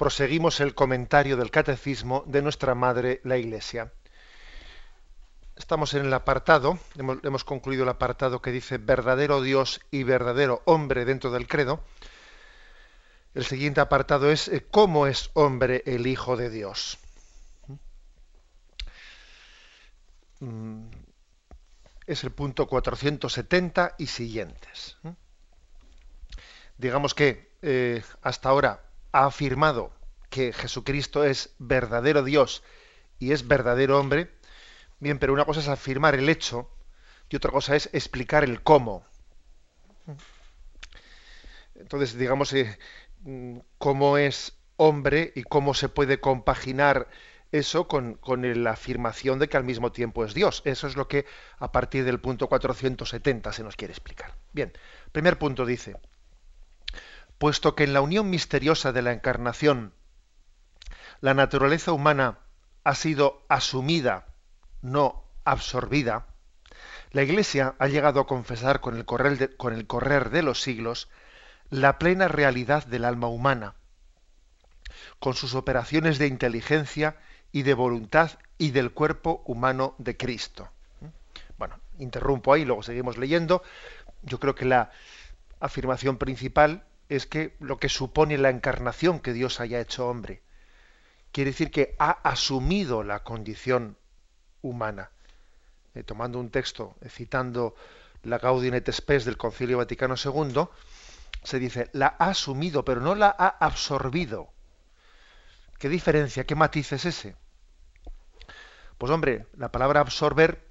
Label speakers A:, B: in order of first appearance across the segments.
A: proseguimos el comentario del catecismo de nuestra Madre la Iglesia. Estamos en el apartado, hemos, concluido el apartado que dice verdadero Dios y verdadero hombre dentro del credo. El siguiente apartado es eh, cómo es hombre el Hijo de Dios. Mm, es el punto 470 y siguientes. Digamos que eh, hasta ahora ha afirmado que Jesucristo es verdadero Dios y es verdadero hombre, bien, pero una cosa es afirmar el hecho y otra cosa es explicar el cómo. Entonces, digamos, eh, cómo es hombre y cómo se puede compaginar eso con, con, la afirmación de que al mismo tiempo es Dios. Eso es lo que a partir del punto 470 se nos quiere explicar. Bien, primer punto dice, puesto que en la unión misteriosa de la encarnación la naturaleza humana ha sido asumida, no absorbida, la Iglesia ha llegado a confesar con el, correr de, con el correr de los siglos la plena realidad del alma humana, con sus operaciones de inteligencia y de voluntad y del cuerpo humano de Cristo. Bueno, interrumpo ahí, luego seguimos leyendo. Yo creo que la afirmación principal es que lo que supone la encarnación que Dios haya hecho hombre. Quiere decir que ha asumido la condición humana. Eh, tomando un texto, eh, citando la Gaudium et Spes del Concilio Vaticano II, se dice, la ha asumido, pero no la ha absorbido. ¿Qué diferencia, qué matiz es ese? Pues hombre, la palabra absorber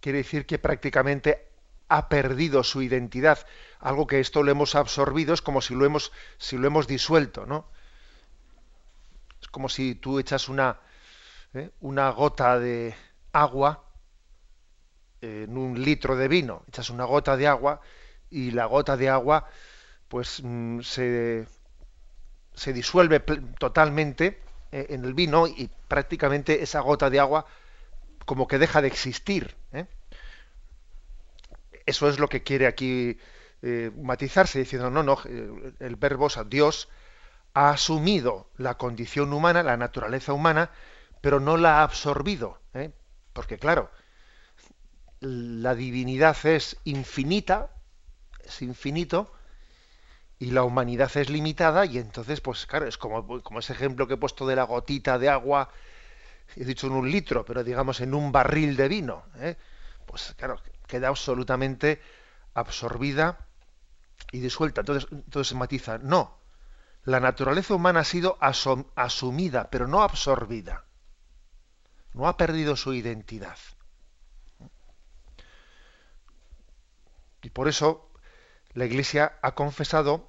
A: quiere decir que prácticamente ha perdido su identidad. Algo que esto lo hemos absorbido es como si lo hemos, si lo hemos disuelto, ¿no? Es como si tú echas una, ¿eh? una gota de agua en un litro de vino, echas una gota de agua y la gota de agua pues mm, se, se disuelve totalmente eh, en el vino y prácticamente esa gota de agua como que deja de existir. ¿eh? Eso es lo que quiere aquí eh, matizarse, diciendo, no, no, eh, el verbo, o Dios ha asumido la condición humana, la naturaleza humana, pero no la ha absorbido. ¿eh? Porque claro, la divinidad es infinita, es infinito, y la humanidad es limitada, y entonces, pues claro, es como, como ese ejemplo que he puesto de la gotita de agua, he dicho en un litro, pero digamos en un barril de vino. Pues claro, queda absolutamente absorbida y disuelta. Entonces, entonces se matiza, no, la naturaleza humana ha sido asumida, pero no absorbida. No ha perdido su identidad. Y por eso la Iglesia ha confesado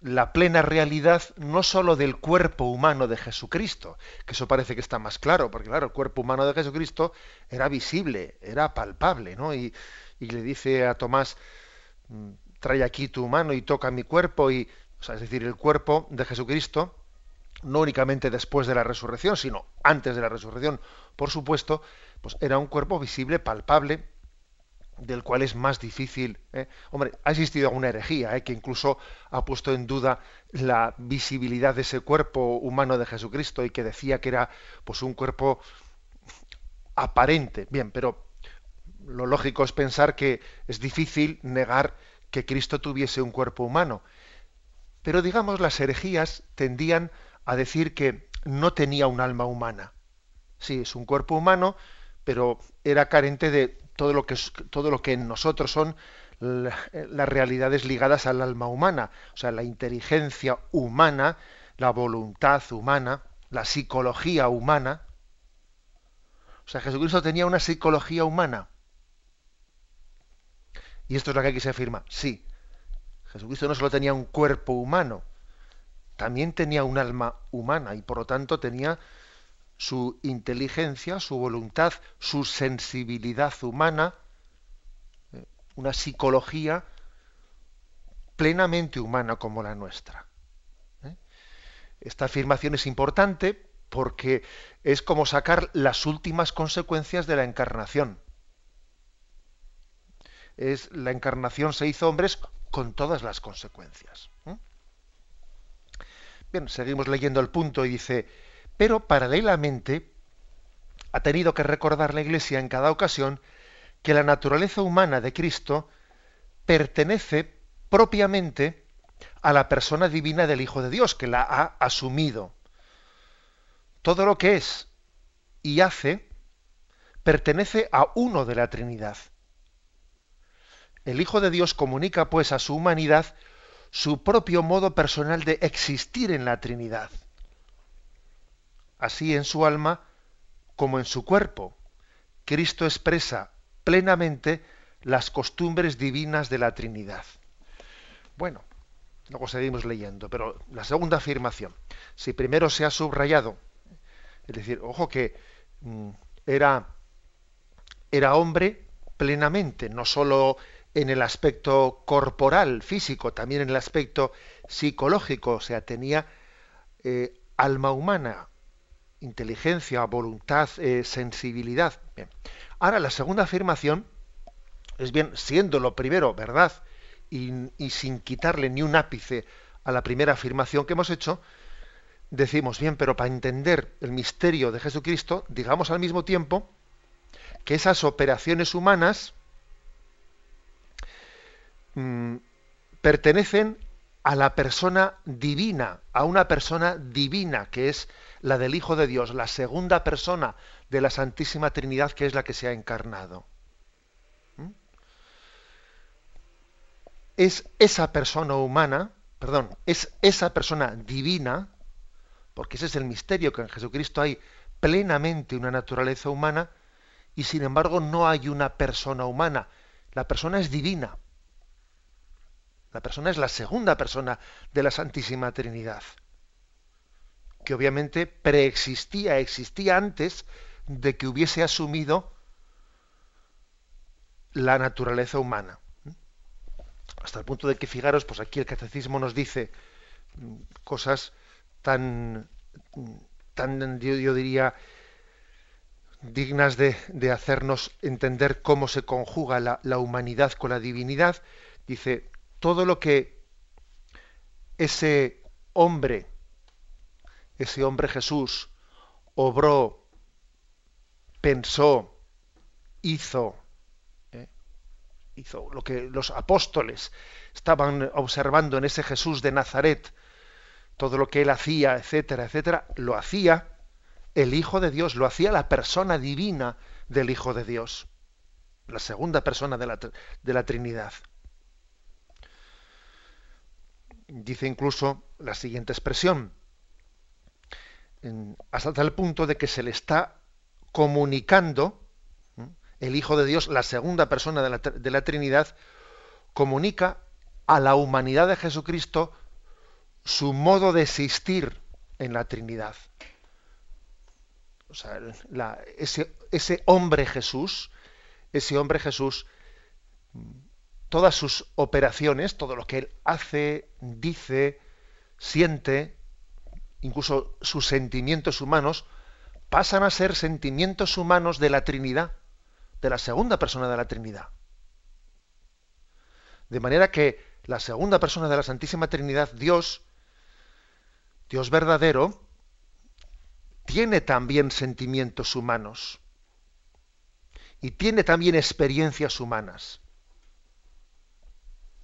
A: la plena realidad no sólo del cuerpo humano de Jesucristo, que eso parece que está más claro, porque claro, el cuerpo humano de Jesucristo era visible, era palpable, ¿no? Y, le dice a Tomás, mm, trae aquí tu mano y toca mi cuerpo, y, es decir, el cuerpo de Jesucristo, no únicamente después de la resurrección, sino antes de la resurrección, por supuesto, pues era un cuerpo visible, palpable, del cual es más difícil. ¿eh? Hombre, ha existido alguna herejía ¿eh? que incluso ha puesto en duda la visibilidad de ese cuerpo humano de Jesucristo y que decía que era pues un cuerpo aparente. Bien, pero lo lógico es pensar que es difícil negar que Cristo tuviese un cuerpo humano. Pero digamos, las herejías tendían a decir que no tenía un alma humana. Sí, es un cuerpo humano, pero era carente de todo lo que, todo lo que en nosotros son las realidades ligadas al alma humana, o sea, la inteligencia humana, la voluntad humana, la psicología humana. O sea, Jesucristo tenía una psicología humana. Y esto es lo que aquí se afirma. Sí, Jesucristo no solo tenía un cuerpo humano, también tenía un alma humana y por lo tanto tenía su inteligencia, su voluntad, su sensibilidad humana, eh, una psicología plenamente humana como la nuestra. ¿eh? Esta afirmación es importante porque es como sacar las últimas consecuencias de la encarnación. Es la encarnación se hizo hombres con todas las consecuencias. ¿eh? Bien, seguimos leyendo el punto y dice, pero paralelamente ha tenido que recordar la Iglesia en cada ocasión que la naturaleza humana de Cristo pertenece propiamente a la persona divina del Hijo de Dios, que la ha asumido. Todo lo que es y hace pertenece a uno de la Trinidad. El Hijo de Dios comunica pues a su humanidad su propio modo personal de existir en la Trinidad así en su alma como en su cuerpo. Cristo expresa plenamente las costumbres divinas de la Trinidad. Bueno, luego seguimos leyendo, pero la segunda afirmación, si primero se ha subrayado, es decir, ojo que mm, era, era hombre plenamente, no sólo en el aspecto corporal, físico, también en el aspecto psicológico, o sea, tenía eh, alma humana, inteligencia, voluntad, eh, sensibilidad. Ahora, la segunda afirmación es bien, siendo lo primero verdad y, sin quitarle ni un ápice a la primera afirmación que hemos hecho, decimos bien, pero para entender el misterio de Jesucristo, digamos al mismo tiempo que esas operaciones humanas mm, pertenecen a la persona divina, a una persona divina que es la del Hijo de Dios, la segunda persona de la Santísima Trinidad que es la que se ha encarnado. ¿Mm? Es esa persona humana, perdón, es esa persona divina, porque ese es el misterio que en Jesucristo hay plenamente una naturaleza humana y sin embargo no hay una persona humana. La persona es divina. La persona es la segunda persona de la Santísima Trinidad que obviamente preexistía, existía antes de que hubiese asumido la naturaleza humana. Hasta el punto de que, fijaros, pues aquí el catecismo nos dice cosas tan, tan yo, diría, dignas de, hacernos entender cómo se conjuga la humanidad con la divinidad. Dice, todo lo que ese hombre ese hombre Jesús obró, pensó, hizo, ¿eh? hizo lo que los apóstoles estaban observando en ese Jesús de Nazaret, todo lo que él hacía, etcétera, etcétera, lo hacía el Hijo de Dios, lo hacía la persona divina del Hijo de Dios, la segunda persona de la, de la Trinidad. Dice incluso la siguiente expresión, hasta tal punto de que se le está comunicando, el Hijo de Dios, la segunda persona de la, de la Trinidad, comunica a la humanidad de Jesucristo su modo de existir en la Trinidad. O sea, ese, ese, hombre Jesús, ese hombre Jesús, todas sus operaciones, todo lo que él hace, dice, siente, incluso sus sentimientos humanos, pasan a ser sentimientos humanos de la Trinidad, de la segunda persona de la Trinidad. De manera que la segunda persona de la Santísima Trinidad, Dios, Dios verdadero, tiene también sentimientos humanos y tiene también experiencias humanas.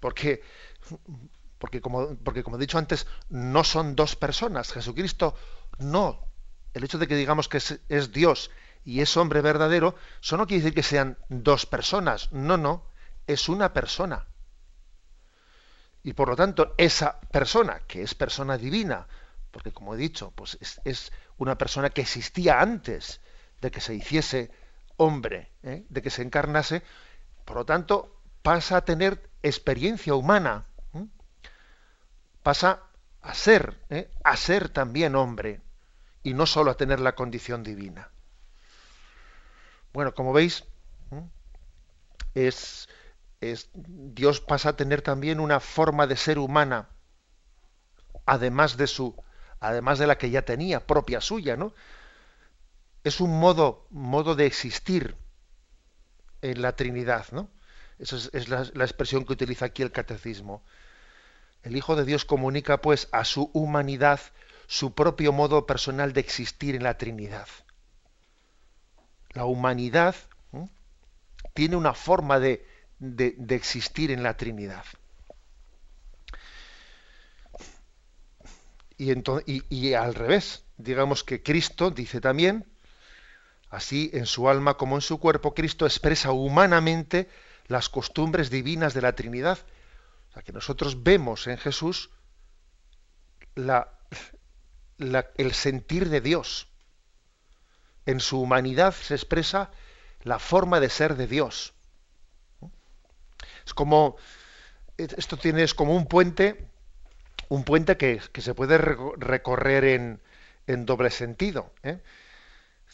A: Porque porque como, porque como he dicho antes, no son dos personas. Jesucristo no. El hecho de que digamos que es, Dios y es hombre verdadero, eso no quiere decir que sean dos personas. No, no. Es una persona. Y por lo tanto, esa persona, que es persona divina, porque como he dicho, pues es, una persona que existía antes de que se hiciese hombre, ¿eh? de que se encarnase, por lo tanto, pasa a tener experiencia humana pasa a ser, ¿eh? a ser también hombre y no solo a tener la condición divina. Bueno, como veis, es, es, Dios pasa a tener también una forma de ser humana, además de su, además de la que ya tenía, propia suya, ¿no? Es un modo, modo de existir en la Trinidad, ¿no? Esa es, la, expresión que utiliza aquí el catecismo. El Hijo de Dios comunica, pues, a su humanidad su propio modo personal de existir en la Trinidad. La humanidad tiene una forma de, de, existir en la Trinidad. Y, y, al revés, digamos que Cristo dice también, así en su alma como en su cuerpo, Cristo expresa humanamente las costumbres divinas de la Trinidad. O sea, que nosotros vemos en Jesús el sentir de Dios. En su humanidad se expresa la forma de ser de Dios. Es como, esto tiene, es como un puente, un puente que, se puede recorrer en, en doble sentido. ¿eh?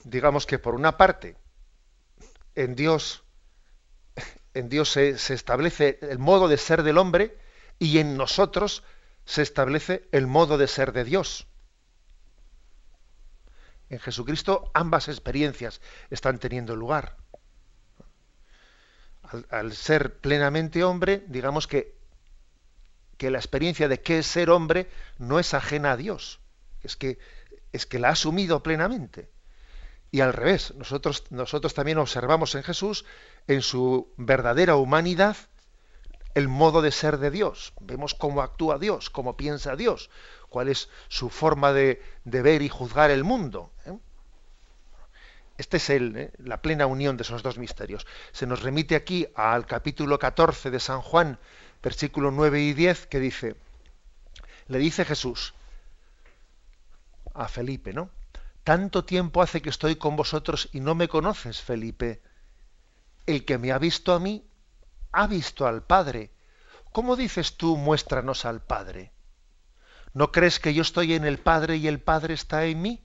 A: Digamos que por una parte, en Dios, en Dios se, establece el modo de ser del hombre y en nosotros se establece el modo de ser de Dios. En Jesucristo ambas experiencias están teniendo lugar. Al, ser plenamente hombre, digamos que, que la experiencia de qué es ser hombre no es ajena a Dios. Es que, es que la ha asumido plenamente. Y al revés, nosotros, nosotros también observamos en Jesús, en su verdadera humanidad, el modo de ser de Dios. Vemos cómo actúa Dios, cómo piensa Dios, cuál es su forma de, ver y juzgar el mundo. ¿eh? Este es el, ¿eh? la plena unión de esos dos misterios. Se nos remite aquí al capítulo 14 de San Juan, versículo 9 y 10, que dice, le dice Jesús a Felipe, ¿no? Tanto tiempo hace que estoy con vosotros y no me conoces, Felipe. El que me ha visto a mí, ha visto al Padre. ¿Cómo dices tú, muéstranos al Padre? ¿No crees que yo estoy en el Padre y el Padre está en mí?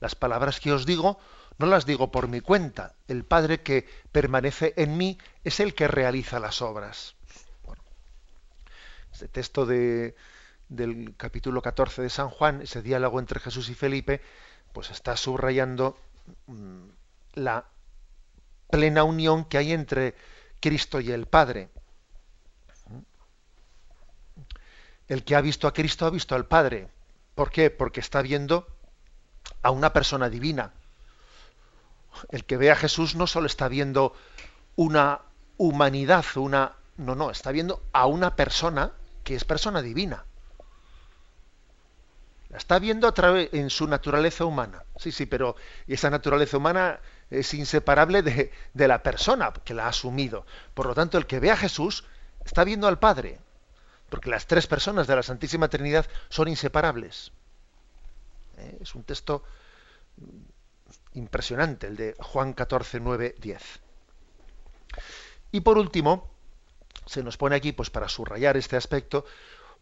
A: Las palabras que os digo no las digo por mi cuenta. El Padre que permanece en mí es el que realiza las obras. este texto de, del capítulo 14 de San Juan, ese diálogo entre Jesús y Felipe, pues está subrayando mm, la plena unión que hay entre Cristo y el Padre. El que ha visto a Cristo ha visto al Padre. ¿Por qué? Porque está viendo a una persona divina. El que ve a Jesús no solo está viendo una humanidad, una no, no, está viendo a una persona que es persona divina. La está viendo en su naturaleza humana. Sí, sí, pero esa naturaleza humana es inseparable de, de la persona que la ha asumido. Por lo tanto, el que ve a Jesús está viendo al Padre porque las tres personas de la Santísima Trinidad son inseparables. Eh, es un texto impresionante, el de Juan 14, 9, 10. Y por último, se nos pone aquí, pues para subrayar este aspecto,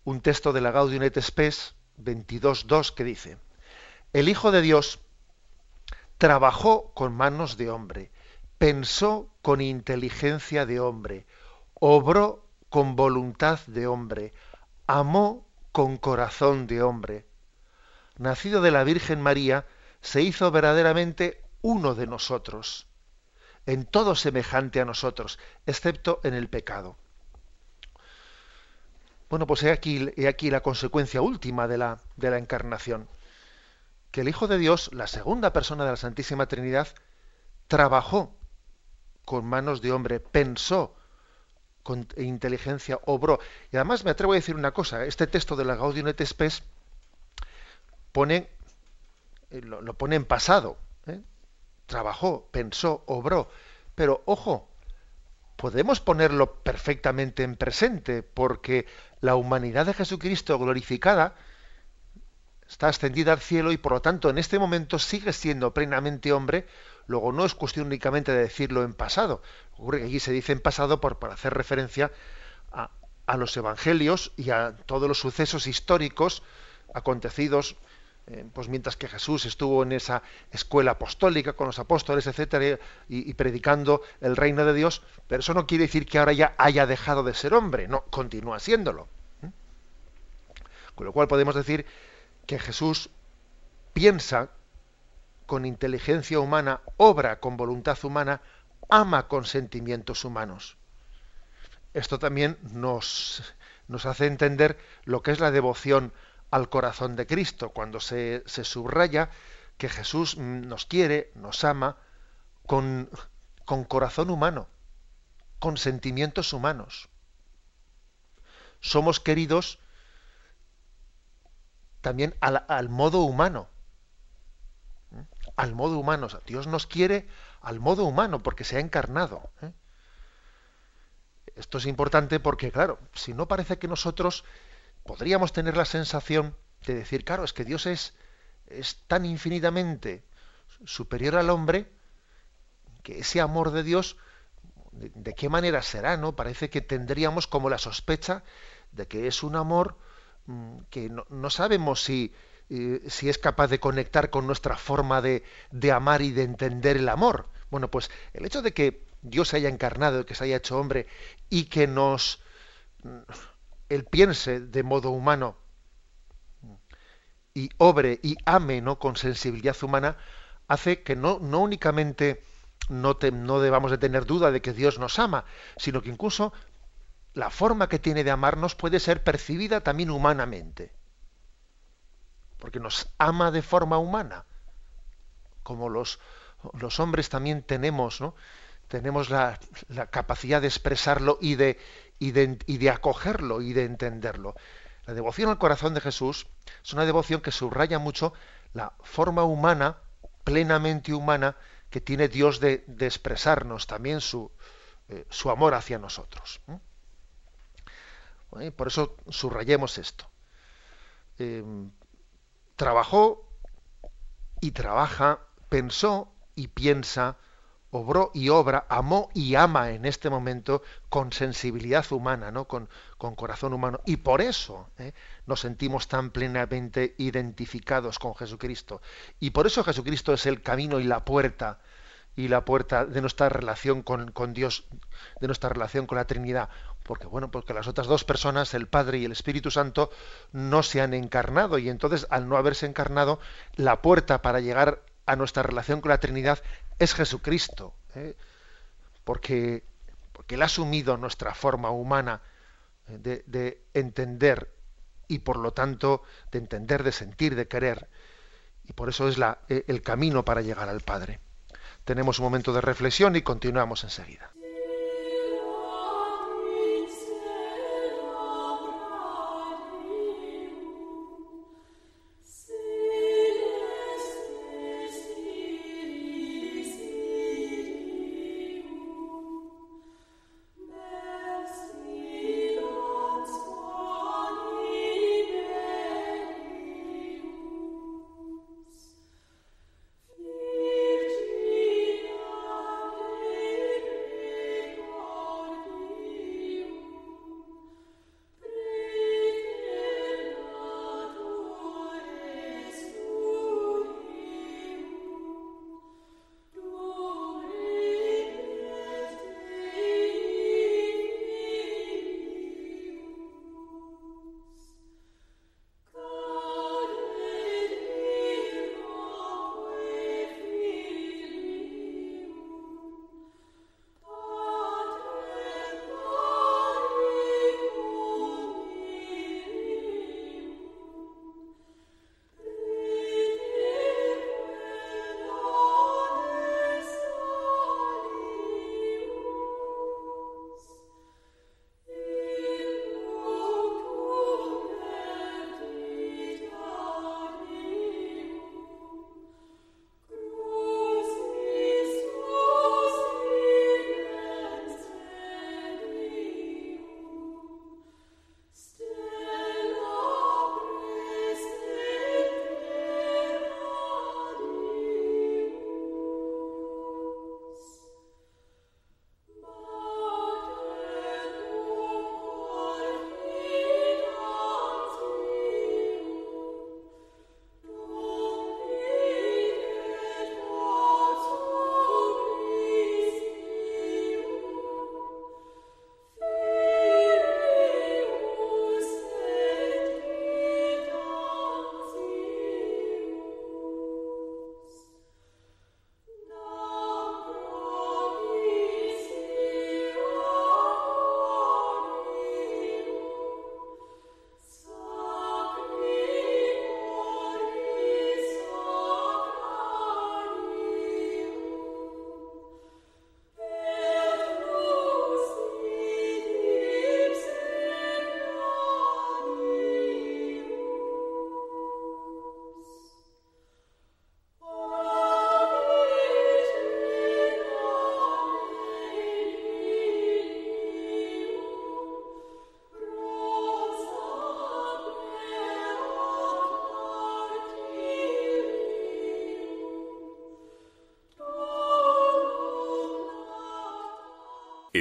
A: un texto de la Gaudium et Spes 22.2 que dice, el Hijo de Dios trabajó con manos de hombre, pensó con inteligencia de hombre, obró con voluntad de hombre, amó con corazón de hombre. Nacido de la Virgen María, se hizo verdaderamente uno de nosotros, en todo semejante a nosotros, excepto en el pecado. Bueno, pues he aquí, he aquí la consecuencia última de la, de la encarnación, que el Hijo de Dios, la segunda persona de la Santísima Trinidad, trabajó con manos de hombre, pensó con inteligencia obró. Y además me atrevo a decir una cosa, este texto de la Gaudium et pone, eh, lo, pone en pasado, ¿eh? trabajó, pensó, obró, pero ojo, podemos ponerlo perfectamente en presente, porque la humanidad de Jesucristo glorificada está ascendida al cielo y por lo tanto en este momento sigue siendo plenamente hombre, Luego no es cuestión únicamente de decirlo en pasado. Ocurre que aquí se dice en pasado por, hacer referencia a, los evangelios y a todos los sucesos históricos acontecidos pues mientras que Jesús estuvo en esa escuela apostólica con los apóstoles, etcétera, y, predicando el reino de Dios, pero eso no quiere decir que ahora ya haya dejado de ser hombre, no, continúa siéndolo. Con lo cual podemos decir que Jesús piensa con inteligencia humana, obra con voluntad humana, ama con sentimientos humanos. Esto también nos, nos hace entender lo que es la devoción al corazón de Cristo, cuando se, subraya que Jesús nos quiere, nos ama con, con corazón humano, con sentimientos humanos. Somos queridos también al, modo humano. Al modo humano. Dios nos quiere al modo humano porque se ha encarnado. ¿eh? Esto es importante porque, claro, si no parece que nosotros podríamos tener la sensación de decir, claro, es que Dios es, es tan infinitamente superior al hombre que ese amor de Dios, de, qué manera será? ¿no? Parece que tendríamos como la sospecha de que es un amor mm, que no, sabemos si, eh, si es capaz de conectar con nuestra forma de, de, amar y de entender el amor. Bueno, pues el hecho de que Dios se haya encarnado, que se haya hecho hombre y que nos él piense de modo humano y obre y ame ¿no? con sensibilidad humana, hace que no, no únicamente no, no debamos de tener duda de que Dios nos ama, sino que incluso la forma que tiene de amarnos puede ser percibida también humanamente. Porque nos ama de forma humana. Como los, los hombres también tenemos, ¿no? Tenemos la, la capacidad de expresarlo y de, y de, acogerlo y de entenderlo. La devoción al corazón de Jesús es una devoción que subraya mucho la forma humana, plenamente humana, que tiene Dios de, expresarnos también su, eh, su, amor hacia nosotros. por eso subrayemos esto. Em, trabajó y trabaja, pensó y piensa obró y obra, amó y ama en este momento con sensibilidad humana, ¿no? con, con corazón humano. Y por eso ¿eh? nos sentimos tan plenamente identificados con Jesucristo. Y por eso Jesucristo es el camino y la puerta y la puerta de nuestra relación con, con, Dios, de nuestra relación con la Trinidad. Porque, bueno, porque las otras dos personas, el Padre y el Espíritu Santo, no se han encarnado. Y entonces, al no haberse encarnado, la puerta para llegar a nuestra relación con la Trinidad es Jesucristo, ¿eh? porque, porque Él ha asumido nuestra forma humana eh, de, entender y por lo tanto de entender, de sentir, de querer. Y por eso es la, eh, el camino para llegar al Padre. Tenemos un momento de reflexión y continuamos enseguida.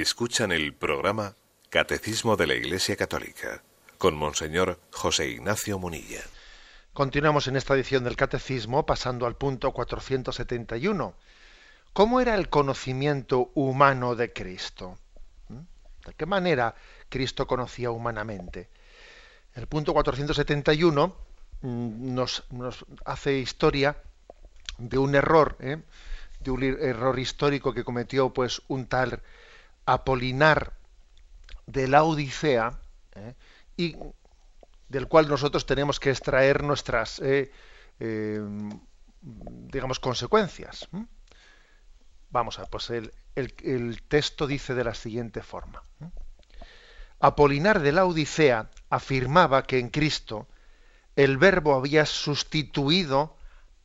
B: Escuchan el programa Catecismo de la Iglesia Católica con Monseñor José Ignacio Munilla.
A: Continuamos en esta edición del Catecismo pasando al punto 471. ¿Cómo era el conocimiento humano de Cristo? ¿Mm? ¿De qué manera Cristo conocía humanamente? El punto 471 mm, nos, nos hace historia de un error, ¿eh? de un error histórico que cometió pues un tal Apolinar de la Odisea ¿eh? y del cual nosotros tenemos que extraer nuestras ¿eh? digamos consecuencias. Vamos a pues el, el, texto dice de la siguiente forma. Apolinar de la Odisea afirmaba que en Cristo el verbo había sustituido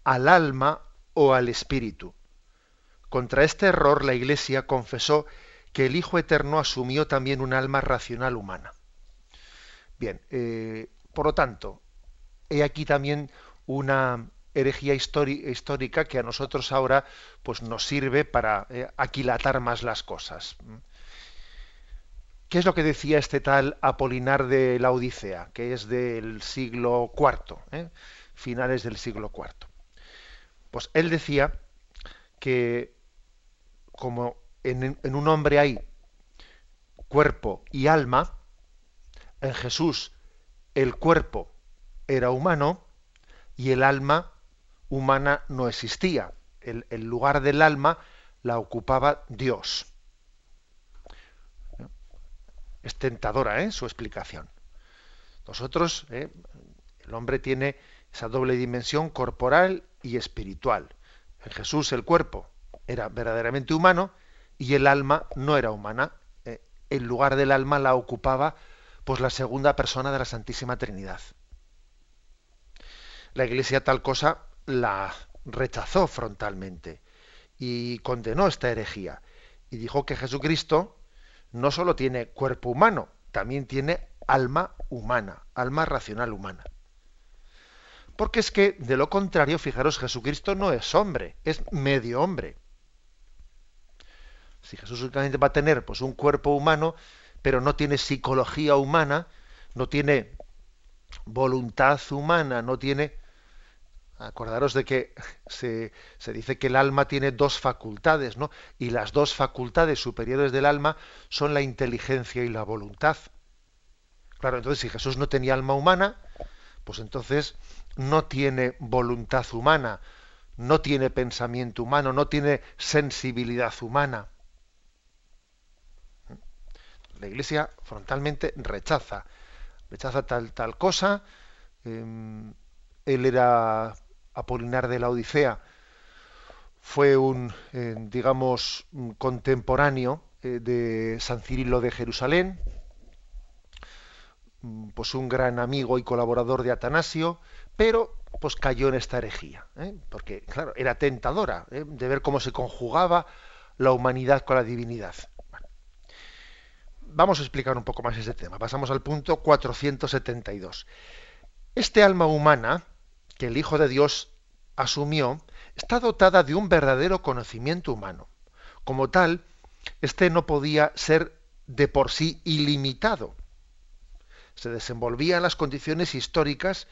A: al alma o al espíritu. Contra este error la Iglesia confesó que el Hijo Eterno asumió también un alma racional humana. Bien, eh, por lo tanto, he aquí también una herejía histórica que a nosotros ahora pues, nos sirve para eh, aquilatar más las cosas. ¿Qué es lo que decía este tal Apolinar de la Odisea, que es del siglo IV, eh? finales del siglo IV? Pues él decía que como en, un hombre hay cuerpo y alma, en Jesús el cuerpo era humano y el alma humana no existía. El, lugar del alma la ocupaba Dios. Es tentadora ¿eh? su explicación. Nosotros, ¿eh? el hombre tiene esa doble dimensión corporal y espiritual. En Jesús el cuerpo era verdaderamente humano y el alma no era humana. Eh, el lugar del alma la ocupaba pues la segunda persona de la Santísima Trinidad. La Iglesia tal cosa la rechazó frontalmente y condenó esta herejía y dijo que Jesucristo no solo tiene cuerpo humano, también tiene alma humana, alma racional humana. Porque es que, de lo contrario, fijaros, Jesucristo no es hombre, es medio hombre. Si Jesús únicamente va a tener pues, un cuerpo humano, pero no tiene psicología humana, no tiene voluntad humana, no tiene... Acordaros de que se, se, dice que el alma tiene dos facultades, ¿no? Y las dos facultades superiores del alma son la inteligencia y la voluntad. Claro, entonces si Jesús no tenía alma humana, pues entonces no tiene voluntad humana, no tiene pensamiento humano, no tiene sensibilidad humana. La Iglesia frontalmente rechaza, rechaza tal, tal cosa. Em, él era Apolinar de la Odisea, fue un, eh, digamos, contemporáneo eh, de San Cirilo de Jerusalén, Mm, pues un gran amigo y colaborador de Atanasio, pero pues cayó en esta herejía, ¿eh? porque claro, era tentadora de ver cómo se conjugaba la humanidad con la divinidad. Vamos a explicar un poco más ese tema. Pasamos al punto 472. Este alma humana que el Hijo de Dios asumió está dotada de un verdadero conocimiento humano. Como tal, este no podía ser de por sí ilimitado se desenvolvía en las condiciones históricas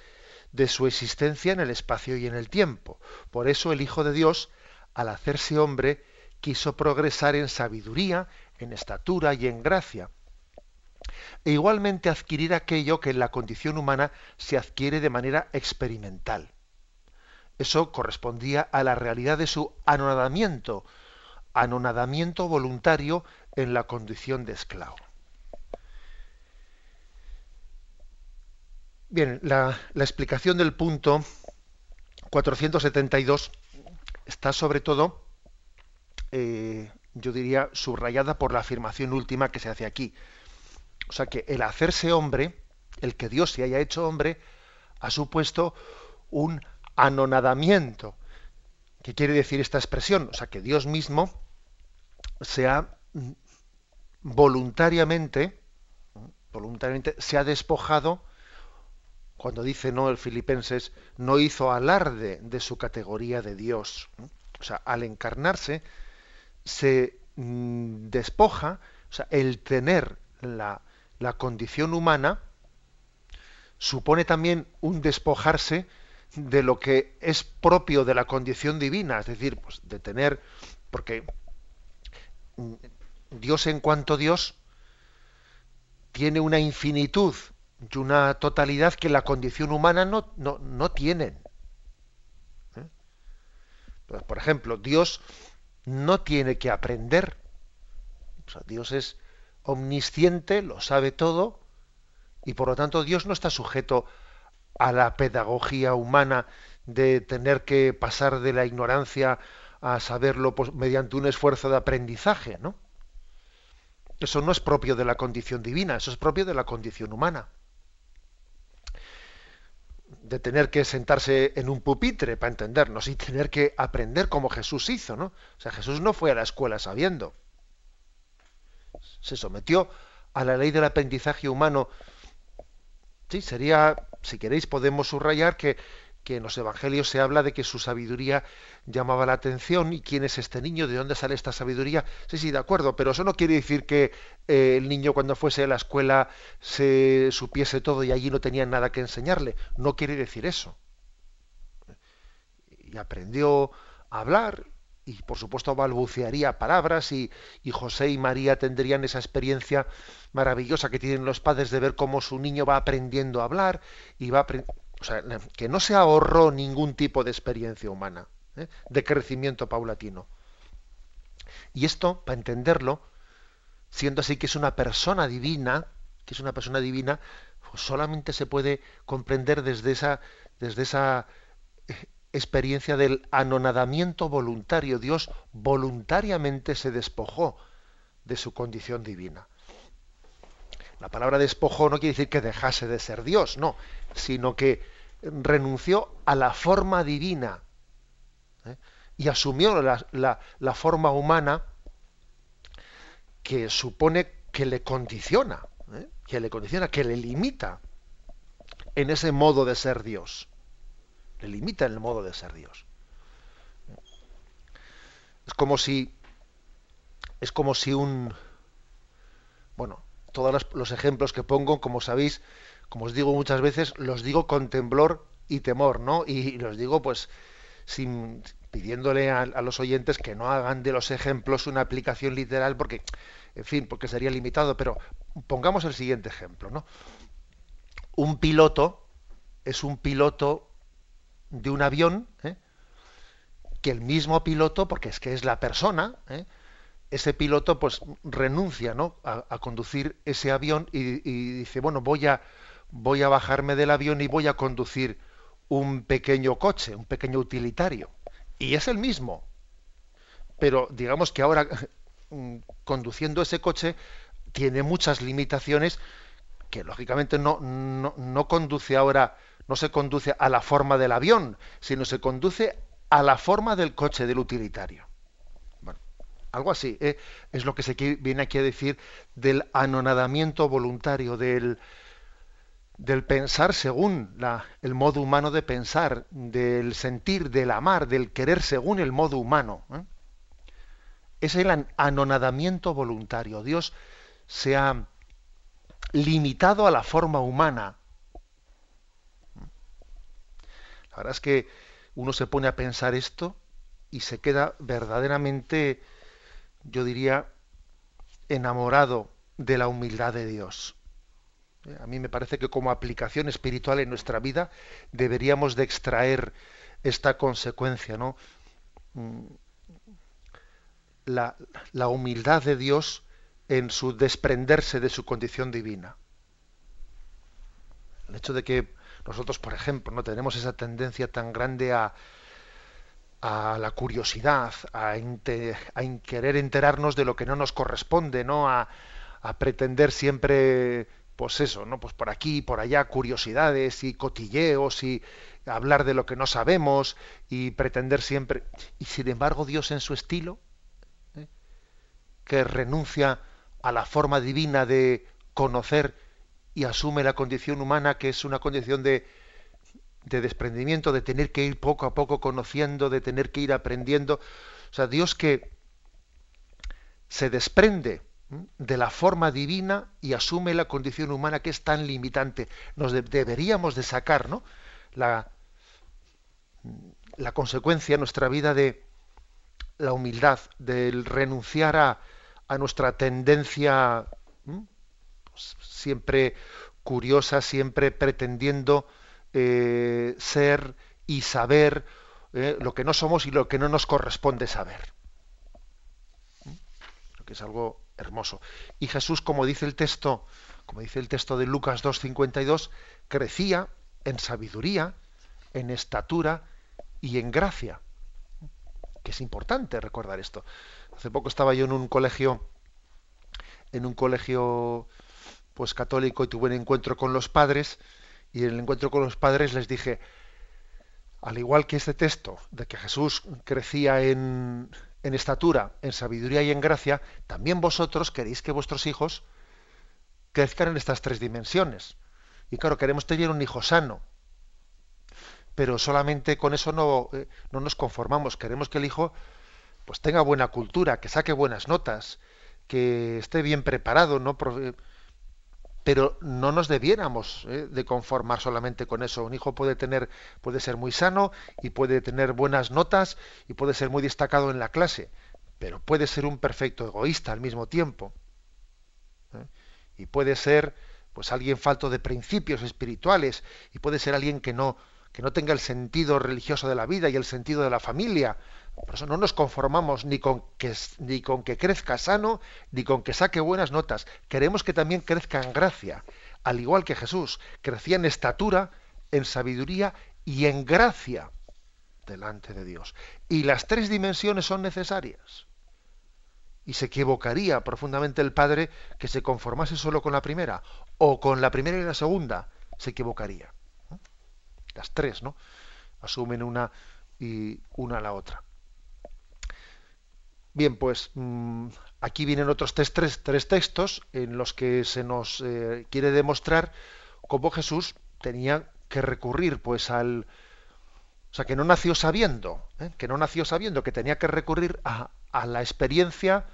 A: de su existencia en el espacio y en el tiempo. Por eso el Hijo de Dios, al hacerse hombre, quiso progresar en sabiduría, en estatura y en gracia. E igualmente adquirir aquello que en la condición humana se adquiere de manera experimental. Eso correspondía a la realidad de su anonadamiento, anonadamiento voluntario en la condición de esclavo. Bien, la, explicación del punto 472 está sobre todo, eh, yo diría, subrayada por la afirmación última que se hace aquí. O sea que el hacerse hombre, el que Dios se haya hecho hombre, ha supuesto un anonadamiento. ¿Qué quiere decir esta expresión? O sea que Dios mismo se ha voluntariamente, voluntariamente se ha despojado cuando dice no el filipenses, no hizo alarde de su categoría de Dios. O sea, al encarnarse, se mm, despoja O sea, el tener la, la condición humana supone también un despojarse de lo que es propio de la condición divina, es decir, pues de tener, porque Dios en cuanto Dios tiene una infinitud y una totalidad que la condición humana no, no, no tienen. ¿Eh? Pues, por ejemplo, Dios no tiene que aprender. Dios es omnisciente, lo sabe todo, y por lo tanto Dios no está sujeto a la pedagogía humana de tener que pasar de la ignorancia a saberlo pues, mediante un esfuerzo de aprendizaje, ¿no? Eso no es propio de la condición divina, eso es propio de la condición humana. De tener que sentarse en un pupitre para entendernos y tener que aprender como Jesús hizo, ¿no? O sea, Jesús no fue a la escuela sabiendo. Se sometió a la ley del aprendizaje humano Sí, sería, si queréis, podemos subrayar que, en los evangelios se habla de que su sabiduría llamaba la atención y quién es este niño, de dónde sale esta sabiduría. Sí, sí, de acuerdo, pero eso no quiere decir que eh, el niño cuando fuese a la escuela se supiese todo y allí no tenía nada que enseñarle. No quiere decir eso. Y aprendió a hablar, y por supuesto balbucearía palabras y, José y María tendrían esa experiencia maravillosa que tienen los padres de ver cómo su niño va aprendiendo a hablar y va o sea, que no se ahorró ningún tipo de experiencia humana ¿eh? de crecimiento paulatino. Y esto, para entenderlo, siendo así que es una persona divina, que es una persona divina, pues solamente se puede comprender desde esa, desde esa experiencia del anonadamiento voluntario. Dios voluntariamente se despojó de su condición divina. La palabra despojó no quiere decir que dejase de ser Dios, no, sino que renunció a la forma divina ¿eh? y asumió la, forma humana que supone que le condiciona, ¿eh? que le condiciona, que le limita en ese modo de ser Dios le limita en el modo de ser Dios. Es como si es como si un bueno, todos los, ejemplos que pongo, como sabéis, como os digo muchas veces, los digo con temblor y temor, ¿no? Y los digo pues sin pidiéndole a, los oyentes que no hagan de los ejemplos una aplicación literal porque en fin, porque sería limitado, pero pongamos el siguiente ejemplo, ¿no? Un piloto es un piloto de un avión ¿eh? que el mismo piloto, porque es que es la persona, ¿eh? Ese piloto pues renuncia ¿no? a, conducir ese avión y, dice, bueno, voy a, voy a bajarme del avión y voy a conducir un pequeño coche, un pequeño utilitario. Y es el mismo. Pero digamos que ahora conduciendo ese coche tiene muchas limitaciones que lógicamente no, no, no conduce ahora no se conduce a la forma del avión, sino se conduce a la forma del coche, del utilitario. Algo así ¿eh? es lo que se viene aquí a decir del anonadamiento voluntario, del, del pensar según la, el modo humano de pensar, del sentir, del amar, del querer según el modo humano. ¿eh? Es el anonadamiento voluntario. Dios se ha limitado a la forma humana, La verdad es que uno se pone a pensar esto y se queda verdaderamente, yo diría, enamorado de la humildad de Dios. A mí me parece que como aplicación espiritual en nuestra vida deberíamos de extraer esta consecuencia, ¿no? Mm, la, la humildad de Dios en su desprenderse de su condición divina. El hecho de que nosotros, por ejemplo, no tenemos esa tendencia tan grande a, a la curiosidad, a, querer enterarnos de lo que no nos corresponde, ¿no? A, pretender siempre, pues eso, ¿no? Pues por aquí, por allá, curiosidades y cotilleos y hablar de lo que no sabemos y pretender siempre. Y sin embargo, Dios en su estilo, ¿eh? que renuncia a la forma divina de conocer y asume la condición humana que es una condición de, de desprendimiento, de tener que ir poco a poco conociendo, de tener que ir aprendiendo. O sea, Dios que se desprende de la forma divina y asume la condición humana que es tan limitante. Nos deberíamos de sacar la, la consecuencia en nuestra vida de la humildad, del renunciar a, a nuestra tendencia siempre curiosa, siempre pretendiendo eh, ser y saber eh, lo que no somos y lo que no nos corresponde saber. Lo que es algo hermoso. Y Jesús, como dice el texto, como dice el texto de Lucas 2.52, crecía en sabiduría, en estatura y en gracia. Que es importante recordar esto. Hace poco estaba yo en un colegio, en un colegio pues católico y tuve un encuentro con los padres y en el encuentro con los padres les dije, al igual que este texto de que Jesús crecía en, en estatura, en sabiduría y en gracia, también vosotros queréis que vuestros hijos crezcan en estas tres dimensiones. Y claro, queremos tener un hijo sano, pero solamente con eso no, eh, no nos conformamos. Queremos que el hijo pues tenga buena cultura, que saque buenas notas, que esté bien preparado, ¿no? Pero no nos debiéramos ¿eh? de conformar solamente con eso. Un hijo puede tener, puede ser muy sano y puede tener buenas notas y puede ser muy destacado en la clase, pero puede ser un perfecto egoísta al mismo tiempo. ¿eh? Y puede ser pues alguien falto de principios espirituales y puede ser alguien que no que no tenga el sentido religioso de la vida y el sentido de la familia por eso no nos conformamos ni con, que, ni con que crezca sano, ni con que saque buenas notas. Queremos que también crezca en gracia, al igual que Jesús, crecía en estatura, en sabiduría y en gracia delante de Dios. Y las tres dimensiones son necesarias. Y se equivocaría profundamente el Padre que se conformase solo con la primera, o con la primera y la segunda, se equivocaría. Las tres, ¿no? Asumen una y una a la otra. Bien, pues mm, aquí vienen otros tres, tres, textos en los que se nos eh, quiere demostrar cómo Jesús tenía que recurrir pues al... O sea, que no nació sabiendo, ¿eh? que no nació sabiendo, que tenía que recurrir a, la experiencia,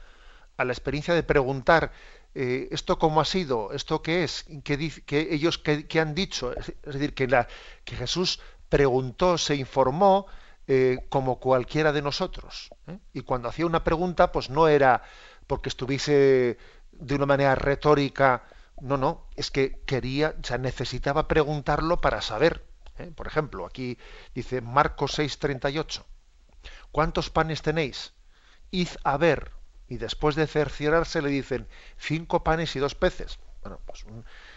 A: a la experiencia de preguntar eh, esto cómo ha sido, esto qué es, qué, ellos qué, han dicho. Es, decir, que, la, que Jesús preguntó, se informó, eh, como cualquiera de nosotros. ¿eh? Y cuando hacía una pregunta, pues no era porque estuviese de una manera retórica, no, no, es que quería, o sea, necesitaba preguntarlo para saber. ¿eh? Por ejemplo, aquí dice Marcos 6:38, ¿cuántos panes tenéis? Id a ver. Y después de cerciorarse le dicen, cinco panes y dos peces. Bueno, pues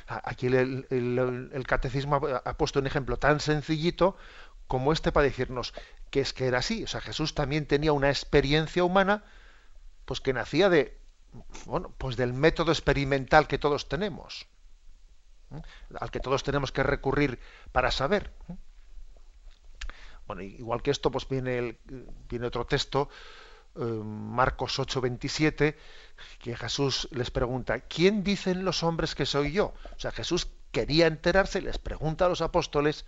A: aquí el, el, catecismo ha puesto un ejemplo tan sencillito como este para decirnos que es que era así. O sea, Jesús también tenía una experiencia humana, pues que nacía de, bueno, pues del método experimental que todos tenemos, ¿eh? al que todos tenemos que recurrir para saber. ¿eh? Bueno, igual que esto, pues viene, el, viene otro texto, eh, Marcos 8:27, que Jesús les pregunta, ¿quién dicen los hombres que soy yo? O sea, Jesús quería enterarse, les pregunta a los apóstoles,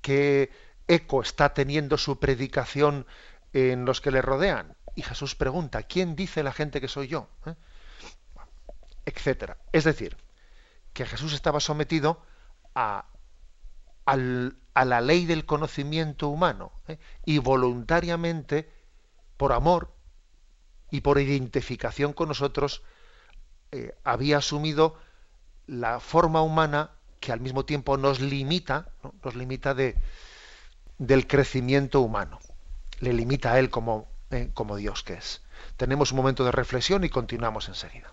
A: qué eco está teniendo su predicación en los que le rodean. Y Jesús pregunta, ¿quién dice la gente que soy yo? ¿Eh? Etcétera. Es decir, que Jesús estaba sometido a, la ley del conocimiento humano ¿eh? y voluntariamente, por amor y por identificación con nosotros, eh, había asumido la forma humana que al mismo tiempo nos limita, nos limita de, del crecimiento humano. Le limita a él como, eh, como Dios que es. Tenemos un momento de reflexión y continuamos enseguida.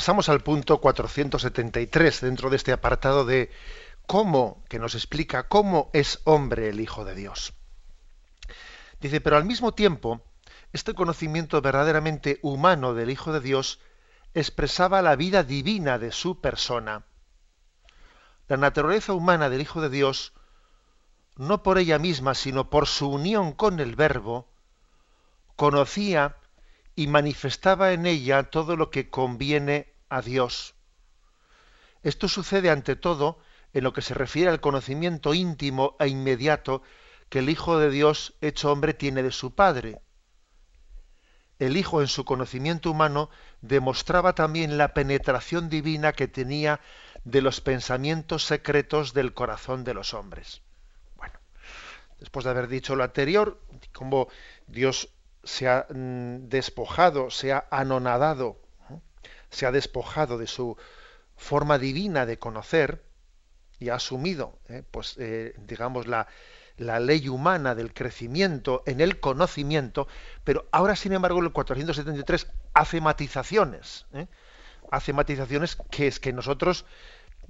A: Pasamos al punto 473 dentro de este apartado de cómo, que nos explica cómo es hombre el Hijo de Dios. Dice, pero al mismo tiempo, este conocimiento verdaderamente humano del Hijo de Dios expresaba la vida divina de su persona. La naturaleza humana del Hijo de Dios, no por ella misma, sino por su unión con el Verbo, conocía y manifestaba en ella todo lo que conviene a Dios. Esto sucede ante todo en lo que se refiere al conocimiento íntimo e inmediato que el Hijo de Dios hecho hombre tiene de su Padre. El Hijo en su conocimiento humano demostraba también la penetración divina que tenía de los pensamientos secretos del corazón de los hombres. Bueno, después de haber dicho lo anterior, como Dios se ha mm, despojado, se ha anonadado, se ha despojado de su forma divina de conocer y ha asumido, ¿eh? pues eh, digamos la, la ley humana del crecimiento en el conocimiento, pero ahora sin embargo el 473 hace matizaciones, ¿eh? hace matizaciones que es que nosotros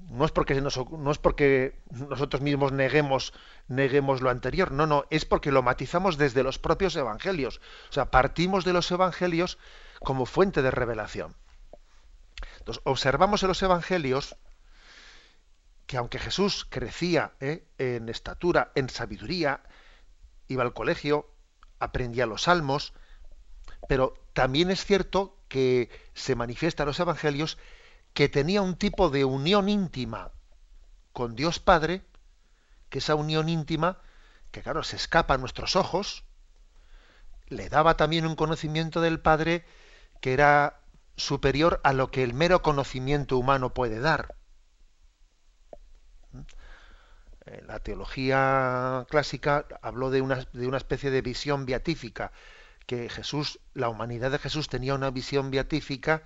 A: no es porque no es porque nosotros mismos neguemos neguemos lo anterior, no, no, es porque lo matizamos desde los propios evangelios. O sea, partimos de los evangelios como fuente de revelación. Entonces, observamos en los evangelios que aunque Jesús crecía ¿eh? en estatura, en sabiduría, iba al colegio, aprendía los salmos, pero también es cierto que se manifiesta en los evangelios que tenía un tipo de unión íntima con Dios Padre, que esa unión íntima, que claro, se escapa a nuestros ojos, le daba también un conocimiento del Padre que era superior a lo que el mero conocimiento humano puede dar. Eh, la teología clásica habló de una, de una especie de visión beatífica, que Jesús, la humanidad de Jesús tenía una visión beatífica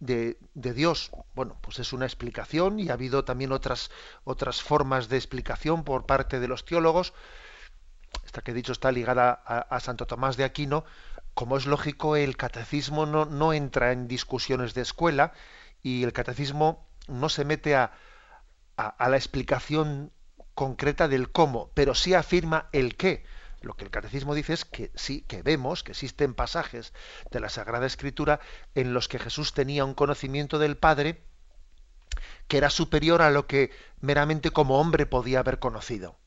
A: de, Dios. Bueno, pues es una explicación y ha habido también otras, otras formas de explicación por parte de los teólogos. Esta que he dicho está ligada a, Santo Tomás de Aquino. Como es lógico, el catecismo no, entra en discusiones de escuela y el catecismo no se mete a, a la explicación concreta del cómo, pero sí afirma el qué. Lo que el catecismo dice es que sí, que vemos que existen pasajes de la Sagrada Escritura en los que Jesús tenía un conocimiento del Padre que era superior a lo que meramente como hombre podía haber conocido.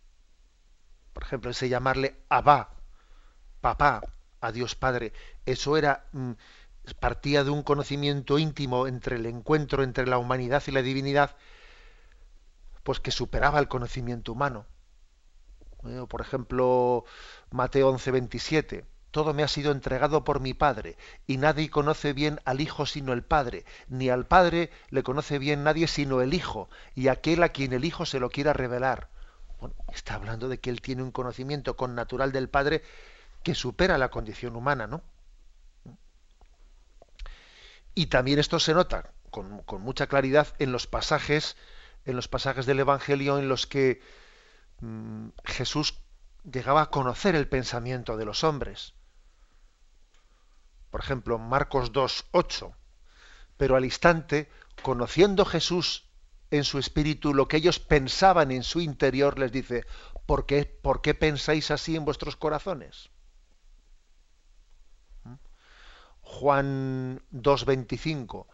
A: Por ejemplo, ese llamarle Abba, papá, a Dios Padre, eso era mm, partía de un conocimiento íntimo entre el encuentro entre la humanidad y la divinidad, pues que superaba el conocimiento humano. Eh, por ejemplo, Mateo 11, 27. Todo me ha sido entregado por mi Padre, y nadie conoce bien al Hijo sino el Padre, ni al Padre le conoce bien nadie sino el Hijo, y aquel a quien el Hijo se lo quiera revelar. Bueno, está hablando de que él tiene un conocimiento con natural del Padre que supera la condición humana, ¿no? Y también esto se nota con, mucha claridad en los pasajes, en los pasajes del Evangelio en los que Mm, Jesús llegaba a conocer el pensamiento de los hombres. Por ejemplo, Marcos 2, 8. Pero al instante, conociendo Jesús en su espíritu lo que ellos pensaban en su interior, les dice, ¿por qué, ¿por qué pensáis así en vuestros corazones? ¿Mm? Juan 2.25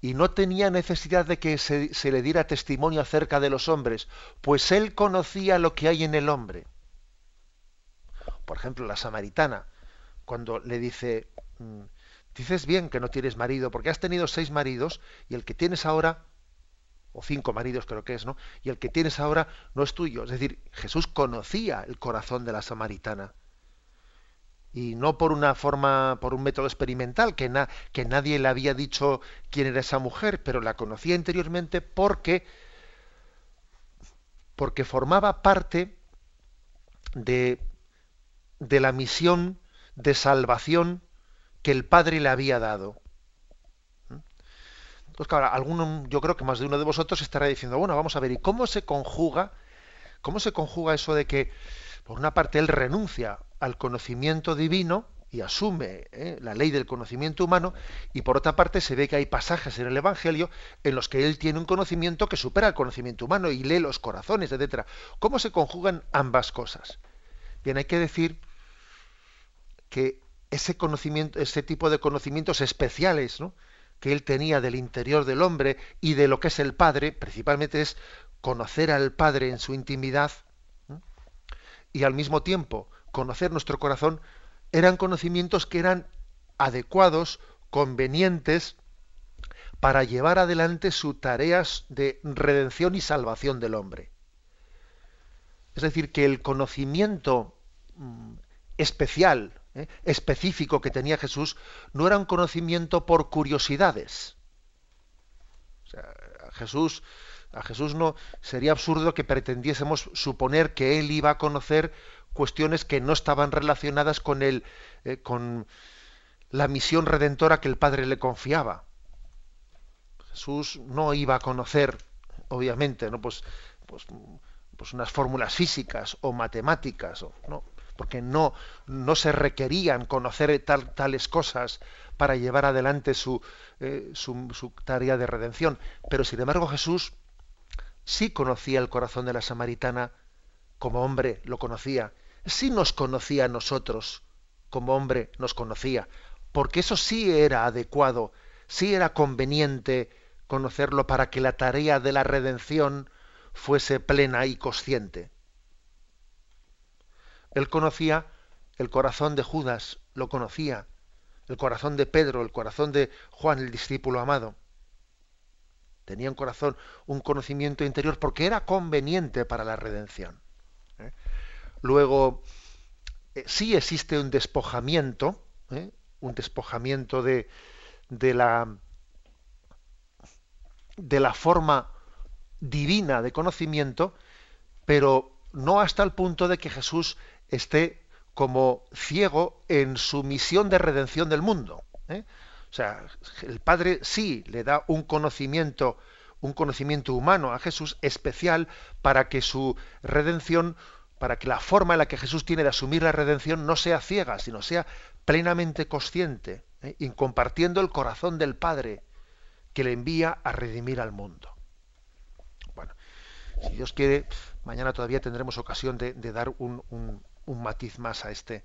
A: y no tenía necesidad de que se, le diera testimonio acerca de los hombres, pues él conocía lo que hay en el hombre. Por ejemplo, la samaritana, cuando le dice, mm, dices bien que no tienes marido, porque has tenido seis maridos y el que tienes ahora, o cinco maridos creo que es, ¿no? Y el que tienes ahora no es tuyo. Es decir, Jesús conocía el corazón de la samaritana y no por una forma, por un método experimental, que, que nadie le había dicho quién era esa mujer, pero la conocía interiormente porque, porque formaba parte de, de la misión de salvación que el Padre le había dado. Entonces, claro, alguno, yo creo que más de uno de vosotros estará diciendo, bueno, vamos a ver, ¿y cómo se conjuga, cómo se conjuga eso de que, por una parte, él renuncia al conocimiento divino y asume ¿eh? la ley del conocimiento humano y por otra parte se ve que hay pasajes en el Evangelio en los que él tiene un conocimiento que supera el conocimiento humano y lee los corazones, etcétera. ¿Cómo se conjugan ambas cosas? Bien, hay que decir que ese conocimiento, ese tipo de conocimientos especiales, ¿no? que él tenía del interior del hombre y de lo que es el Padre, principalmente es conocer al Padre en su intimidad y al mismo tiempo conocer nuestro corazón, eran conocimientos que eran adecuados, convenientes, para llevar adelante sus tareas de redención y salvación del hombre. Es decir, que el conocimiento mm, especial, ¿eh? específico que tenía Jesús, no era un conocimiento por curiosidades. O sea, Jesús, a Jesús no sería absurdo que pretendiésemos suponer que él iba a conocer cuestiones que no estaban relacionadas con el, eh, con la misión redentora que el Padre le confiaba. Jesús no iba a conocer, obviamente, ¿no? pues, pues, pues unas fórmulas físicas o matemáticas, ¿no? porque no, no se requerían conocer tal, tales cosas para llevar adelante su, eh, su, su tarea de redención. Pero sin embargo Jesús sí conocía el corazón de la samaritana como hombre, lo conocía. Sí nos conocía a nosotros como hombre, nos conocía. Porque eso sí era adecuado, sí era conveniente conocerlo para que la tarea de la redención fuese plena y consciente. Él conocía el corazón de Judas, lo conocía, el corazón de Pedro, el corazón de Juan, el discípulo amado. Tenía un corazón, un conocimiento interior porque era conveniente para la redención. ¿eh? Luego, eh, sí existe un despojamiento, ¿eh? un despojamiento de, de, la, de la forma divina de conocimiento, pero no hasta el punto de que Jesús esté como ciego en su misión de redención del mundo. O sea, el Padre sí le da un conocimiento, un conocimiento humano a Jesús especial para que su redención, para que la forma en la que Jesús tiene de asumir la redención no sea ciega, sino sea plenamente consciente, ¿eh? y compartiendo el corazón del Padre que le envía a redimir al mundo. Bueno, si Dios quiere, mañana todavía tendremos ocasión de, dar un, un matiz más a este,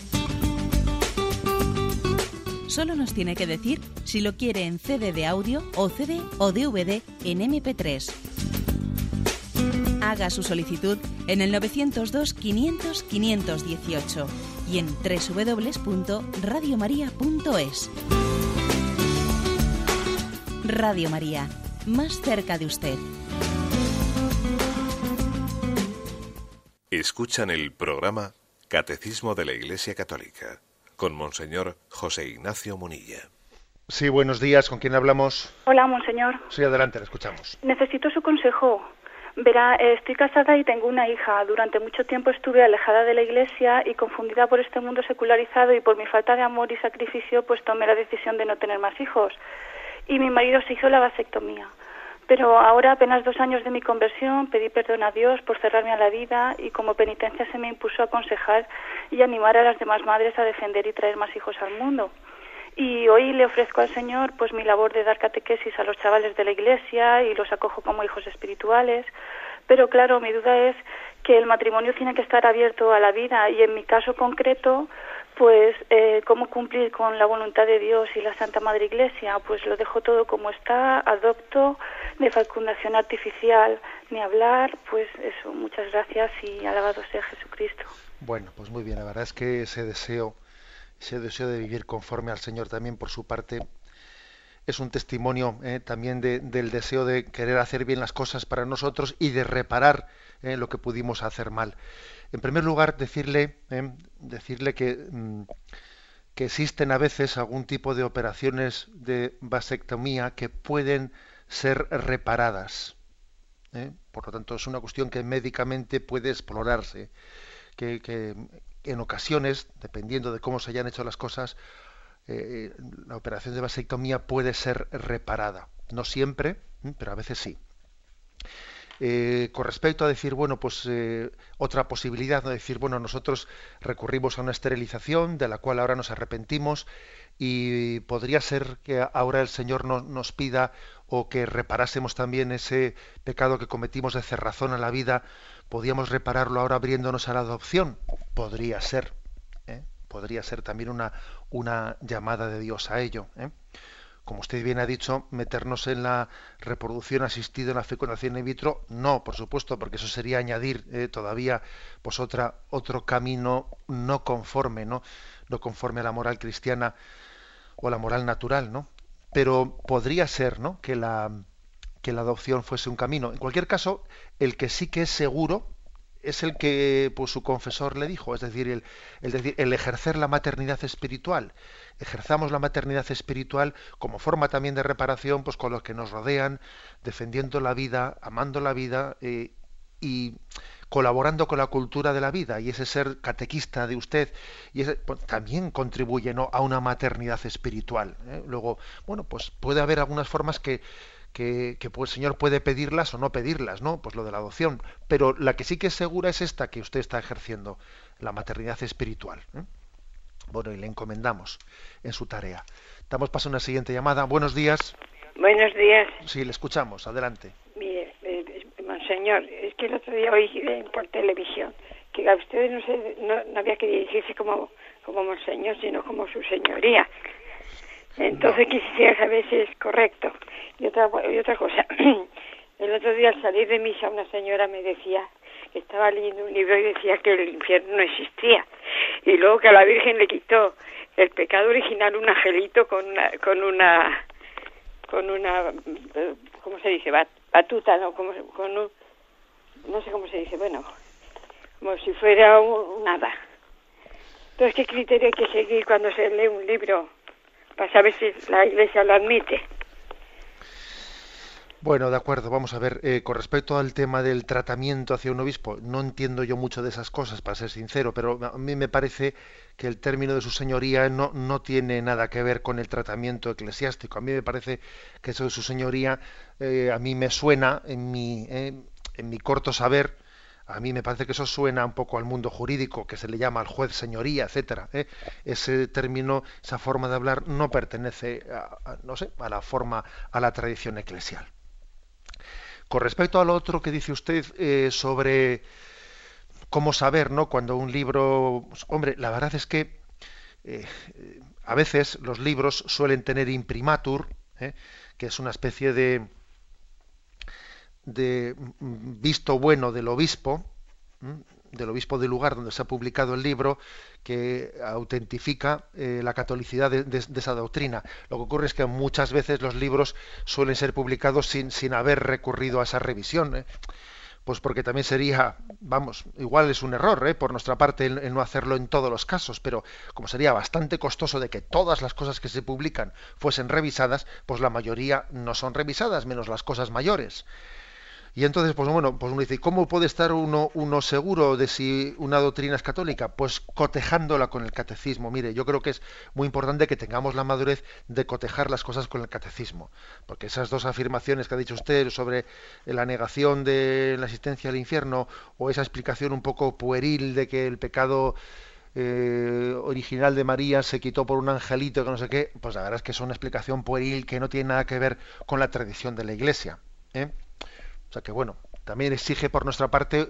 C: Solo nos tiene que decir si lo quiere en CD de audio o CD o DVD en MP3. Haga su solicitud en el 902 500 518 y en www.radiomaria.es. Radio María, más cerca de usted.
B: Escuchan el programa Catecismo de la Iglesia Católica con Monseñor José Ignacio Munilla.
A: Sí, buenos días. ¿Con quién hablamos?
D: Hola, Monseñor.
A: Sí, adelante, le escuchamos.
D: Necesito su consejo. Verá, estoy casada y tengo una hija. Durante mucho tiempo estuve alejada de la iglesia y confundida por este mundo secularizado y por mi falta de amor y sacrificio, pues tomé la decisión de no tener más hijos. Y mi marido se hizo la vasectomía. Pero ahora, apenas dos años de mi conversión, pedí perdón a Dios por cerrarme a la vida y como penitencia se me impuso aconsejar y animar a las demás madres a defender y traer más hijos al mundo. Y hoy le ofrezco al Señor pues mi labor de dar catequesis a los chavales de la iglesia y los acojo como hijos espirituales. Pero claro, mi duda es que el matrimonio tiene que estar abierto a la vida y en mi caso concreto pues eh, cómo cumplir con la voluntad de Dios y la Santa Madre Iglesia, pues lo dejo todo como está, adopto de fecundación artificial, ni hablar, pues eso, muchas gracias y alabado sea Jesucristo.
A: Bueno, pues muy bien, la verdad es que ese deseo, ese deseo de vivir conforme al Señor también por su parte es un testimonio eh, también del deseo de querer hacer bien las cosas para nosotros y de reparar eh, lo que pudimos hacer mal. En primer lugar, decirle, eh, decirle que, mm, que existen a veces algún tipo de operaciones de vasectomía que pueden ser reparadas. ¿eh? Por lo tanto, es una cuestión que médicamente puede explorarse, que, en ocasiones, dependiendo de cómo se hayan hecho las cosas, eh, la operación de vasectomía puede ser reparada. No siempre, pero a veces sí. Eh, con respecto a decir, bueno, pues eh, otra posibilidad, ¿no? decir, bueno, nosotros recurrimos a una esterilización de la cual ahora nos arrepentimos y podría ser que ahora el Señor nos pida o que reparásemos también ese pecado que cometimos de cerrazón a la vida, podríamos repararlo ahora abriéndonos a la adopción. Podría ser, ¿eh? podría ser también una, una llamada de Dios a ello. Como usted bien ha dicho, meternos en la reproducción asistida en la fecundación in vitro, no, por supuesto, porque eso sería añadir eh, todavía pues otra, otro camino no conforme, ¿no? No conforme a la moral cristiana o a la moral natural, ¿no? Pero podría ser, ¿no? Que la, que la adopción fuese un camino. En cualquier caso, el que sí que es seguro es el que pues, su confesor le dijo, es decir, el, el, decir, el ejercer la maternidad espiritual ejerzamos la maternidad espiritual como forma también de reparación pues con los que nos rodean, defendiendo la vida, amando la vida eh, y colaborando con la cultura de la vida y ese ser catequista de usted y ese, pues, también contribuye ¿no? a una maternidad espiritual. ¿eh? Luego, bueno, pues puede haber algunas formas que, que, que, pues, el Señor puede pedirlas o no pedirlas, ¿no? Pues lo de la adopción. Pero la que sí que es segura es esta que usted está ejerciendo, la maternidad espiritual. ¿eh? Bueno, y le encomendamos en su tarea. Damos paso a una siguiente llamada. Buenos días.
E: Buenos días.
A: Sí, le escuchamos. Adelante.
E: Mire, eh, eh, monseñor, es que el otro día oí por televisión que a ustedes no, se, no, había que dirigirse como, como monseñor, sino como su señoría. Entonces quisiera saber si es correcto. Y otra, y otra cosa, el otro día al salir de misa una señora me decía estaba leyendo un libro y decía que el infierno no existía. Y luego que a la Virgen le quitó el pecado original un angelito con una, con una, con una, eh, ¿cómo se dice? Batuta, ¿no? Como, con un, no sé cómo se dice, bueno, como si fuera un, nada. Entonces, ¿qué criterio hay que seguir cuando se lee un libro para saber si la Iglesia lo admite?
A: Bueno, de acuerdo, vamos a ver, eh, con respecto al tema del tratamiento hacia un obispo, no entiendo yo mucho de esas cosas, para ser sincero, pero a mí me parece que el término de su señoría no, no tiene nada que ver con el tratamiento eclesiástico. A mí me parece que eso de su señoría, eh, a mí me suena, en mi, eh, en mi corto saber, a mí me parece que eso suena un poco al mundo jurídico, que se le llama al juez señoría, etcétera. Ese término, esa forma de hablar, no pertenece, a, no sé, a la forma, a la tradición eclesial. Con respecto al otro que dice usted eh, sobre cómo saber, ¿no? Cuando un libro, hombre, la verdad es que eh, a veces los libros suelen tener imprimatur, ¿eh? que es una especie de visto bueno del obispo, del obispo del lugar donde se ha publicado el libro, que autentifica eh, la catolicidad de, esa doctrina. Lo que ocurre es que muchas veces los libros suelen ser publicados sin, sin haber recurrido a esa revisión. ¿eh? Pues porque también sería, vamos, igual es un error ¿eh? por nuestra parte el, no hacerlo en todos los casos, pero como sería bastante costoso de que todas las cosas que se publican fuesen revisadas, pues la mayoría no son revisadas, menos las cosas mayores. Y entonces, pues bueno, pues uno dice, ¿cómo puede estar uno, seguro de si una doctrina es católica? Pues cotejándola con el catecismo. Mire, yo creo que es muy importante que tengamos la madurez de cotejar las cosas con el catecismo. Porque esas dos afirmaciones que ha dicho usted sobre la negación de la existencia del infierno o esa explicación un poco pueril de que el pecado eh, original de María se quitó por un angelito que no sé qué, pues la verdad es que es una explicación pueril que no tiene nada que ver con la tradición de la Iglesia. ¿eh? O sea que bueno, también exige por nuestra parte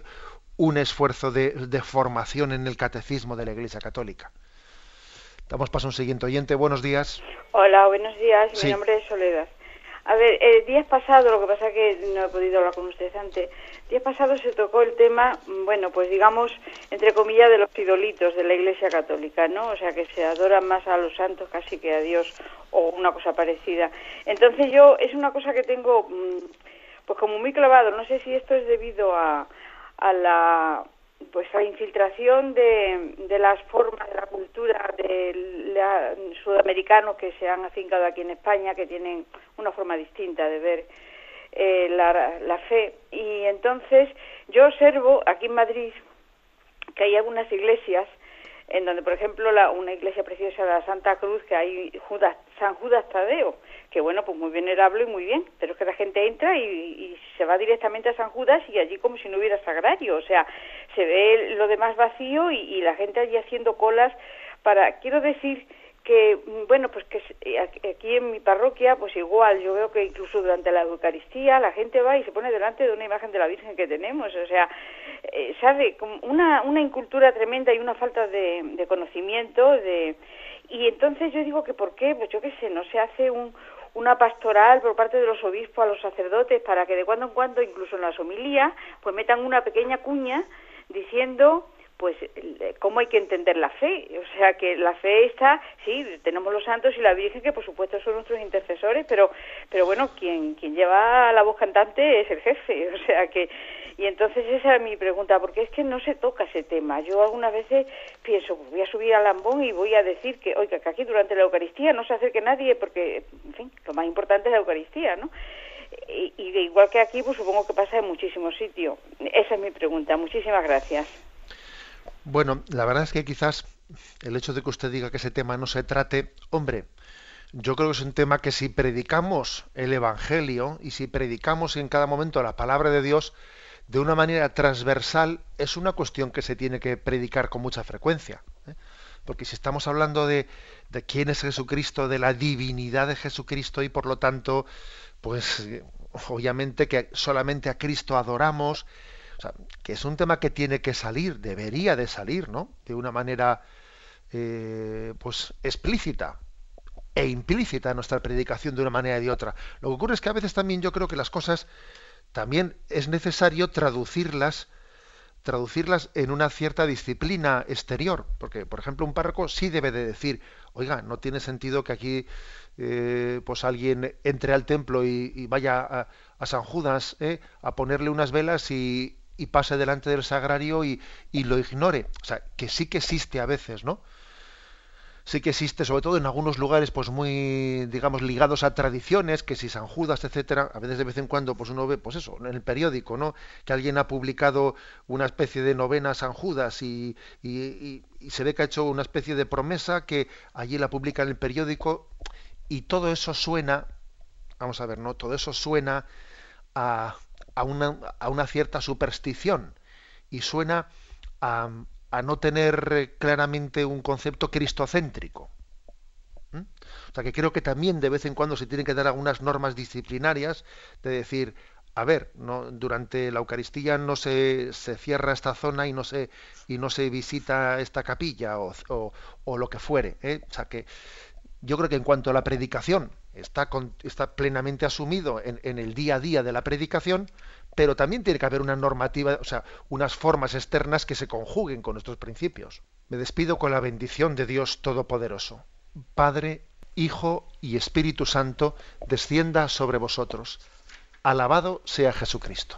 A: un esfuerzo de, formación en el catecismo de la Iglesia Católica. Damos paso a un siguiente oyente. Buenos días.
F: Hola, buenos días. Mi nombre es Soledad. A ver, el días pasado, lo que pasa es que no he podido hablar con ustedes antes, días pasados se tocó el tema, bueno, pues digamos, entre comillas, de los idolitos de la Iglesia Católica, ¿no? O sea, que se adoran más a los santos casi que a Dios o una cosa parecida. Entonces yo, es una cosa que tengo, mm, pues como muy clavado, no sé si esto es debido a, a la pues la infiltración de, de las formas de la cultura del sudamericano que se han afincado aquí en España, que tienen una forma distinta de ver eh, la, la fe. Y entonces yo observo aquí en Madrid que hay algunas iglesias en donde, por ejemplo, la, una iglesia preciosa de la Santa Cruz, que hay Judas, San Judas Tadeo, que bueno, pues muy venerable y muy bien, pero es que la gente entra y, se va directamente a San Judas y allí como si no hubiera sagrario, o sea, se ve lo demás vacío y, y la gente allí haciendo colas para, quiero decir, que bueno pues que eh, aquí en mi parroquia pues igual yo veo que incluso durante la Eucaristía la gente va y se pone delante de una imagen de la Virgen que tenemos o sea eh, sabe una una incultura tremenda y una falta de, de conocimiento de y entonces yo digo que por qué pues yo qué sé no se hace un una pastoral por parte de los obispos a los sacerdotes para que de cuando en cuando incluso en las homilías pues metan una pequeña cuña diciendo pues cómo hay que entender la fe. O sea, que la fe está, sí, tenemos los santos y la Virgen, que por supuesto son nuestros intercesores, pero, pero bueno, quien, quien lleva la voz cantante es el jefe. O sea, que, y entonces esa es mi pregunta, porque es que no se toca ese tema. Yo algunas veces pienso, pues voy a subir al lambón y voy a decir que, oiga, que aquí durante la Eucaristía no se acerque nadie, porque, en fin, lo más importante es la Eucaristía, ¿no? Y, y igual que aquí, pues supongo que pasa en muchísimos sitios. Esa es mi pregunta. Muchísimas gracias.
A: Bueno, la verdad es que quizás el hecho de que usted diga que ese tema no se trate, hombre, yo creo que es un tema que si predicamos el Evangelio y si predicamos en cada momento la palabra de Dios de una manera transversal, es una cuestión que se tiene que predicar con mucha frecuencia. ¿eh? Porque si estamos hablando de, de, quién es Jesucristo, de la divinidad de Jesucristo y por lo tanto, pues obviamente que solamente a Cristo adoramos que es un tema que tiene que salir, debería de salir, ¿no? De una manera eh, pues explícita e implícita en nuestra predicación de una manera y de otra. Lo que ocurre es que a veces también yo creo que las cosas también es necesario traducirlas traducirlas en una cierta disciplina exterior, porque por ejemplo un párroco sí debe de decir, oiga, no tiene sentido que aquí eh, pues alguien entre al templo y, vaya a, San Judas eh, a ponerle unas velas y, y pase delante del sagrario y, y, lo ignore. O sea, que sí que existe a veces, ¿no? Sí que existe, sobre todo en algunos lugares, pues muy, digamos, ligados a tradiciones, que si San Judas, etcétera, a veces de vez en cuando, pues uno ve, pues eso, en el periódico, ¿no? Que alguien ha publicado una especie de novena San Judas y, y, y se ve que ha hecho una especie de promesa que allí la publica en el periódico y todo eso suena, vamos a ver, ¿no? Todo eso suena a, a una, a una cierta superstición y suena a, a, no tener claramente un concepto cristocéntrico. ¿Mm? O sea que creo que también de vez en cuando se tienen que dar algunas normas disciplinarias de decir, a ver, no, durante la Eucaristía no se, se, cierra esta zona y no se y no se visita esta capilla o, o, lo que fuere. ¿eh? O sea que yo creo que en cuanto a la predicación está, está plenamente asumido en, en, el día a día de la predicación, pero también tiene que haber una normativa, o sea, unas formas externas que se conjuguen con nuestros principios. Me despido con la bendición de Dios Todopoderoso. Padre, Hijo y Espíritu Santo, descienda sobre vosotros. Alabado sea Jesucristo.